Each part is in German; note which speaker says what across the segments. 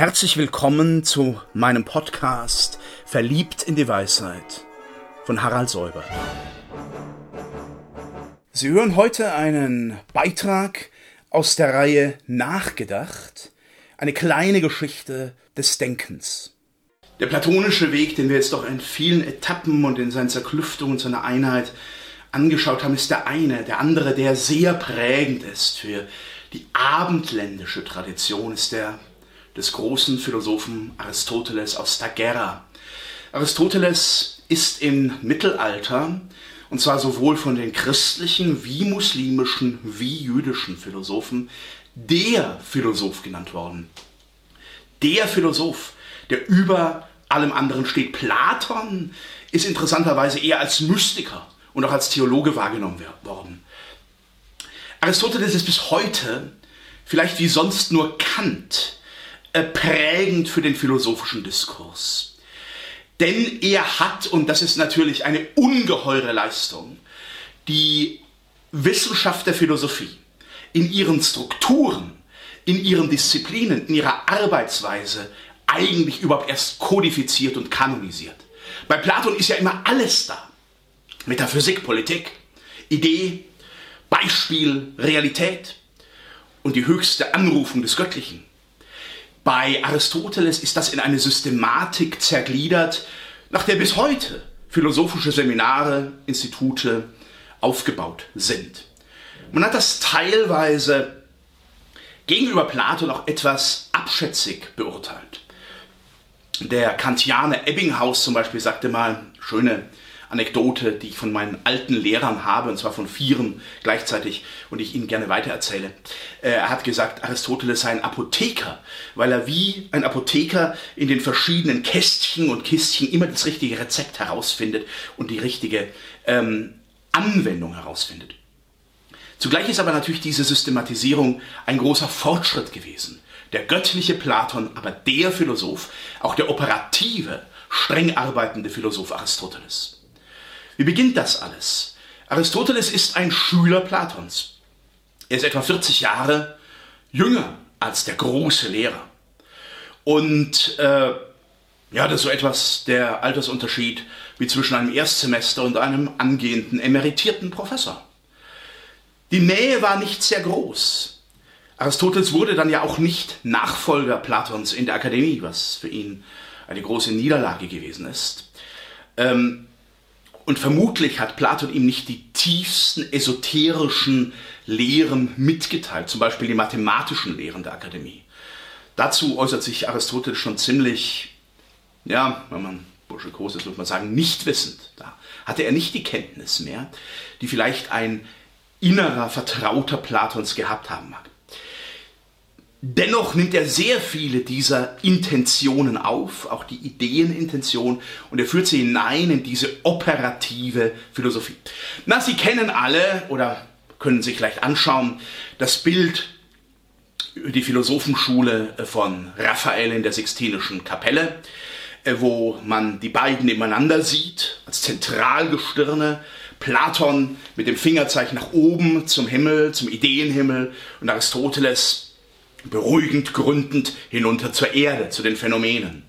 Speaker 1: Herzlich willkommen zu meinem Podcast Verliebt in die Weisheit von Harald Säuber. Sie hören heute einen Beitrag aus der Reihe Nachgedacht, eine kleine Geschichte des Denkens. Der platonische Weg, den wir jetzt doch in vielen Etappen und in seinen Zerklüftungen und seiner Einheit angeschaut haben, ist der eine. Der andere, der sehr prägend ist für die abendländische Tradition, ist der des großen Philosophen Aristoteles aus Stagera. Aristoteles ist im Mittelalter, und zwar sowohl von den christlichen wie muslimischen wie jüdischen Philosophen, der Philosoph genannt worden. Der Philosoph, der über allem anderen steht. Platon ist interessanterweise eher als Mystiker und auch als Theologe wahrgenommen worden. Aristoteles ist bis heute, vielleicht wie sonst nur Kant, prägend für den philosophischen Diskurs. Denn er hat, und das ist natürlich eine ungeheure Leistung, die Wissenschaft der Philosophie in ihren Strukturen, in ihren Disziplinen, in ihrer Arbeitsweise eigentlich überhaupt erst kodifiziert und kanonisiert. Bei Platon ist ja immer alles da. Metaphysik, Politik, Idee, Beispiel, Realität und die höchste Anrufung des Göttlichen. Bei Aristoteles ist das in eine Systematik zergliedert, nach der bis heute philosophische Seminare, Institute aufgebaut sind. Man hat das teilweise gegenüber Platon auch etwas abschätzig beurteilt. Der Kantianer Ebbinghaus zum Beispiel sagte mal, schöne Anekdote, die ich von meinen alten Lehrern habe, und zwar von vieren gleichzeitig und ich Ihnen gerne weitererzähle. Äh, er hat gesagt, Aristoteles sei ein Apotheker, weil er wie ein Apotheker in den verschiedenen Kästchen und Kistchen immer das richtige Rezept herausfindet und die richtige ähm, Anwendung herausfindet. Zugleich ist aber natürlich diese Systematisierung ein großer Fortschritt gewesen. Der göttliche Platon, aber der Philosoph, auch der operative, streng arbeitende Philosoph Aristoteles. Wie beginnt das alles? Aristoteles ist ein Schüler Platons. Er ist etwa 40 Jahre jünger als der große Lehrer. Und äh, ja, das ist so etwas der Altersunterschied wie zwischen einem Erstsemester und einem angehenden emeritierten Professor. Die Nähe war nicht sehr groß. Aristoteles wurde dann ja auch nicht Nachfolger Platons in der Akademie, was für ihn eine große Niederlage gewesen ist. Ähm, und vermutlich hat Platon ihm nicht die tiefsten esoterischen Lehren mitgeteilt, zum Beispiel die mathematischen Lehren der Akademie. Dazu äußert sich Aristoteles schon ziemlich, ja, wenn man burschikos ist, würde man sagen, nicht wissend. Da hatte er nicht die Kenntnis mehr, die vielleicht ein innerer Vertrauter Platons gehabt haben mag. Dennoch nimmt er sehr viele dieser Intentionen auf, auch die Ideenintention, und er führt sie hinein in diese operative Philosophie. Na, Sie kennen alle oder können sich leicht anschauen das Bild die Philosophenschule von Raphael in der Sixtinischen Kapelle, äh, wo man die beiden nebeneinander sieht, als Zentralgestirne, Platon mit dem Fingerzeichen nach oben zum Himmel, zum Ideenhimmel und Aristoteles beruhigend, gründend hinunter zur Erde, zu den Phänomenen.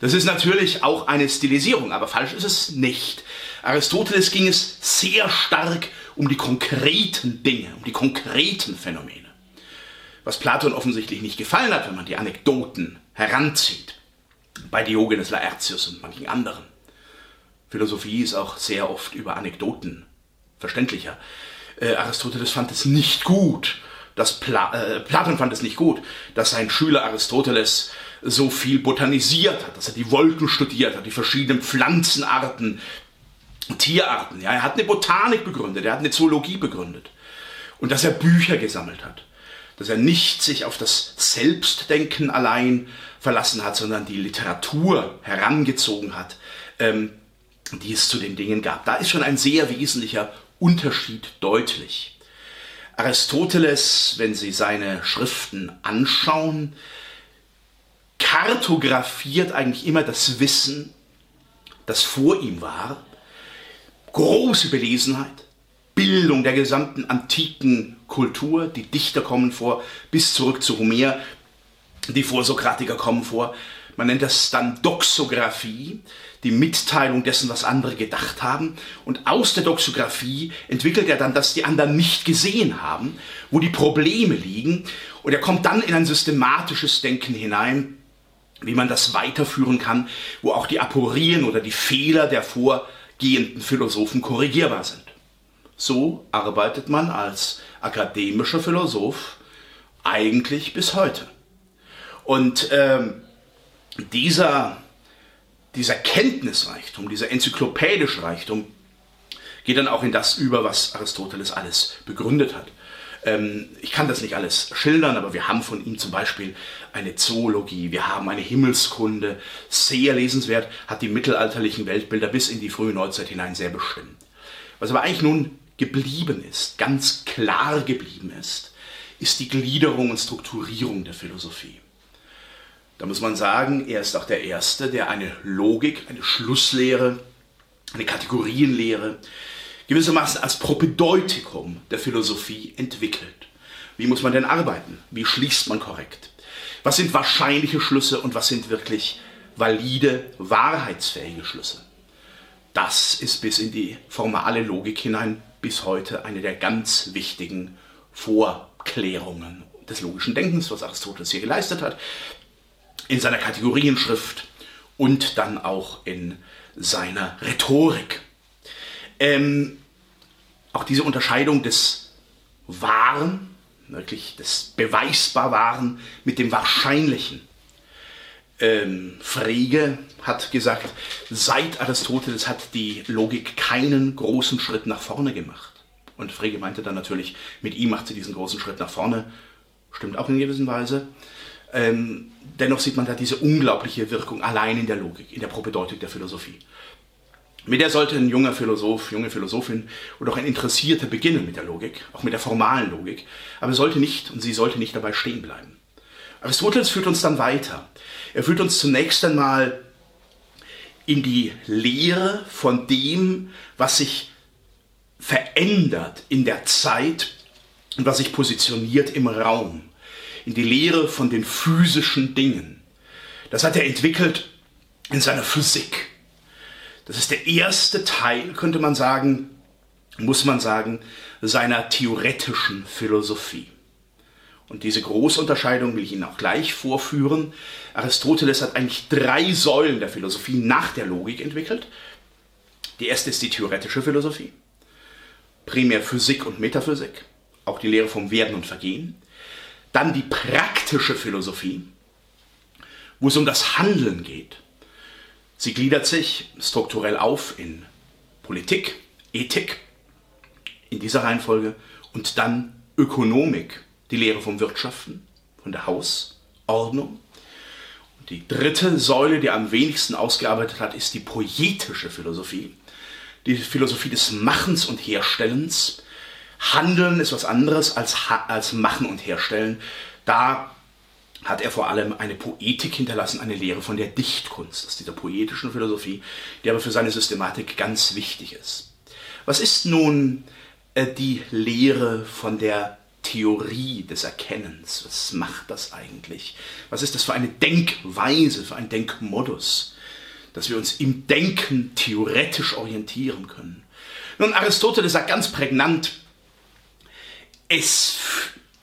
Speaker 1: Das ist natürlich auch eine Stilisierung, aber falsch ist es nicht. Aristoteles ging es sehr stark um die konkreten Dinge, um die konkreten Phänomene. Was Platon offensichtlich nicht gefallen hat, wenn man die Anekdoten heranzieht. Bei Diogenes Laertius und manchen anderen. Philosophie ist auch sehr oft über Anekdoten verständlicher. Äh, Aristoteles fand es nicht gut, dass Pla äh, Platon fand es nicht gut, dass sein Schüler Aristoteles so viel botanisiert hat, dass er die Wolken studiert hat, die verschiedenen Pflanzenarten, Tierarten. Ja, er hat eine Botanik begründet, er hat eine Zoologie begründet und dass er Bücher gesammelt hat, dass er nicht sich auf das Selbstdenken allein verlassen hat, sondern die Literatur herangezogen hat, ähm, die es zu den Dingen gab. Da ist schon ein sehr wesentlicher Unterschied deutlich. Aristoteles, wenn Sie seine Schriften anschauen, kartografiert eigentlich immer das Wissen, das vor ihm war. Große Belesenheit, Bildung der gesamten antiken Kultur, die Dichter kommen vor, bis zurück zu Homer. Die Vorsokratiker kommen vor. Man nennt das dann Doxographie, die Mitteilung dessen, was andere gedacht haben. Und aus der Doxographie entwickelt er dann, dass die anderen nicht gesehen haben, wo die Probleme liegen. Und er kommt dann in ein systematisches Denken hinein, wie man das weiterführen kann, wo auch die Aporien oder die Fehler der vorgehenden Philosophen korrigierbar sind. So arbeitet man als akademischer Philosoph eigentlich bis heute. Und ähm, dieser, dieser Kenntnisreichtum, dieser enzyklopädische Reichtum geht dann auch in das über, was Aristoteles alles begründet hat. Ähm, ich kann das nicht alles schildern, aber wir haben von ihm zum Beispiel eine Zoologie, wir haben eine Himmelskunde, sehr lesenswert, hat die mittelalterlichen Weltbilder bis in die frühe Neuzeit hinein sehr bestimmt. Was aber eigentlich nun geblieben ist, ganz klar geblieben ist, ist die Gliederung und Strukturierung der Philosophie. Da muss man sagen, er ist auch der Erste, der eine Logik, eine Schlusslehre, eine Kategorienlehre gewissermaßen als Propedeutikum der Philosophie entwickelt. Wie muss man denn arbeiten? Wie schließt man korrekt? Was sind wahrscheinliche Schlüsse und was sind wirklich valide, wahrheitsfähige Schlüsse? Das ist bis in die formale Logik hinein bis heute eine der ganz wichtigen Vorklärungen des logischen Denkens, was Aristoteles hier geleistet hat in seiner Kategorienschrift und dann auch in seiner Rhetorik. Ähm, auch diese Unterscheidung des Wahren, wirklich des beweisbar Wahren mit dem Wahrscheinlichen. Ähm, Frege hat gesagt, seit Aristoteles hat die Logik keinen großen Schritt nach vorne gemacht. Und Frege meinte dann natürlich, mit ihm macht sie diesen großen Schritt nach vorne. Stimmt auch in gewisser Weise. Ähm, dennoch sieht man da diese unglaubliche Wirkung allein in der Logik, in der Propedeutik der Philosophie. Mit der sollte ein junger Philosoph, junge Philosophin oder auch ein Interessierter beginnen mit der Logik, auch mit der formalen Logik, aber sollte nicht und sie sollte nicht dabei stehen bleiben. Aristoteles führt uns dann weiter. Er führt uns zunächst einmal in die Lehre von dem, was sich verändert in der Zeit und was sich positioniert im Raum in die Lehre von den physischen Dingen. Das hat er entwickelt in seiner Physik. Das ist der erste Teil, könnte man sagen, muss man sagen, seiner theoretischen Philosophie. Und diese Großunterscheidung will ich Ihnen auch gleich vorführen. Aristoteles hat eigentlich drei Säulen der Philosophie nach der Logik entwickelt. Die erste ist die theoretische Philosophie, primär Physik und Metaphysik, auch die Lehre vom Werden und Vergehen. Dann die praktische Philosophie, wo es um das Handeln geht. Sie gliedert sich strukturell auf in Politik, Ethik, in dieser Reihenfolge, und dann Ökonomik, die Lehre vom Wirtschaften, von der Hausordnung. Und die dritte Säule, die am wenigsten ausgearbeitet hat, ist die poetische Philosophie, die Philosophie des Machens und Herstellens, Handeln ist was anderes als, als Machen und Herstellen. Da hat er vor allem eine Poetik hinterlassen, eine Lehre von der Dichtkunst, aus dieser poetischen Philosophie, die aber für seine Systematik ganz wichtig ist. Was ist nun äh, die Lehre von der Theorie des Erkennens? Was macht das eigentlich? Was ist das für eine Denkweise, für ein Denkmodus, dass wir uns im Denken theoretisch orientieren können? Nun, Aristoteles sagt ganz prägnant, es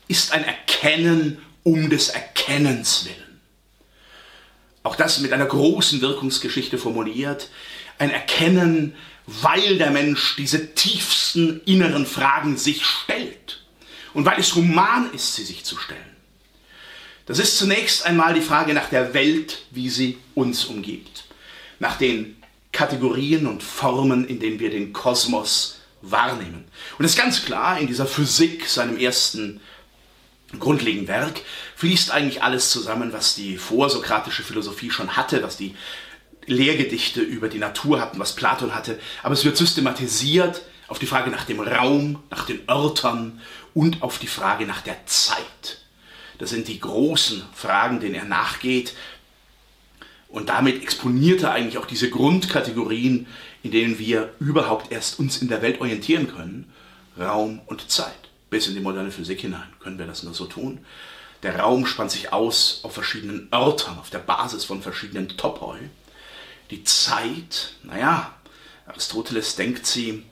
Speaker 1: ist ein Erkennen um des Erkennens willen. Auch das mit einer großen Wirkungsgeschichte formuliert. Ein Erkennen, weil der Mensch diese tiefsten inneren Fragen sich stellt und weil es human ist, sie sich zu stellen. Das ist zunächst einmal die Frage nach der Welt, wie sie uns umgibt, nach den Kategorien und Formen, in denen wir den Kosmos wahrnehmen. Und es ist ganz klar, in dieser Physik, seinem ersten grundlegenden Werk, fließt eigentlich alles zusammen, was die vorsokratische Philosophie schon hatte, was die Lehrgedichte über die Natur hatten, was Platon hatte. Aber es wird systematisiert auf die Frage nach dem Raum, nach den Örtern und auf die Frage nach der Zeit. Das sind die großen Fragen, denen er nachgeht. Und damit exponiert er eigentlich auch diese Grundkategorien, in denen wir überhaupt erst uns in der Welt orientieren können, Raum und Zeit. Bis in die moderne Physik hinein können wir das nur so tun. Der Raum spannt sich aus auf verschiedenen Örtern, auf der Basis von verschiedenen Topoi. Die Zeit, naja, Aristoteles denkt sie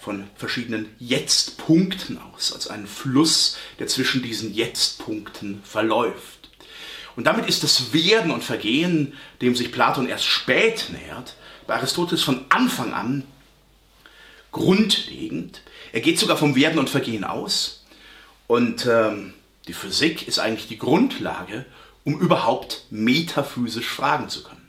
Speaker 1: von verschiedenen Jetzt-Punkten aus, als einen Fluss, der zwischen diesen Jetzt-Punkten verläuft. Und damit ist das Werden und Vergehen, dem sich Platon erst spät nähert, bei Aristoteles von Anfang an grundlegend. Er geht sogar vom Werden und Vergehen aus. Und ähm, die Physik ist eigentlich die Grundlage, um überhaupt metaphysisch fragen zu können.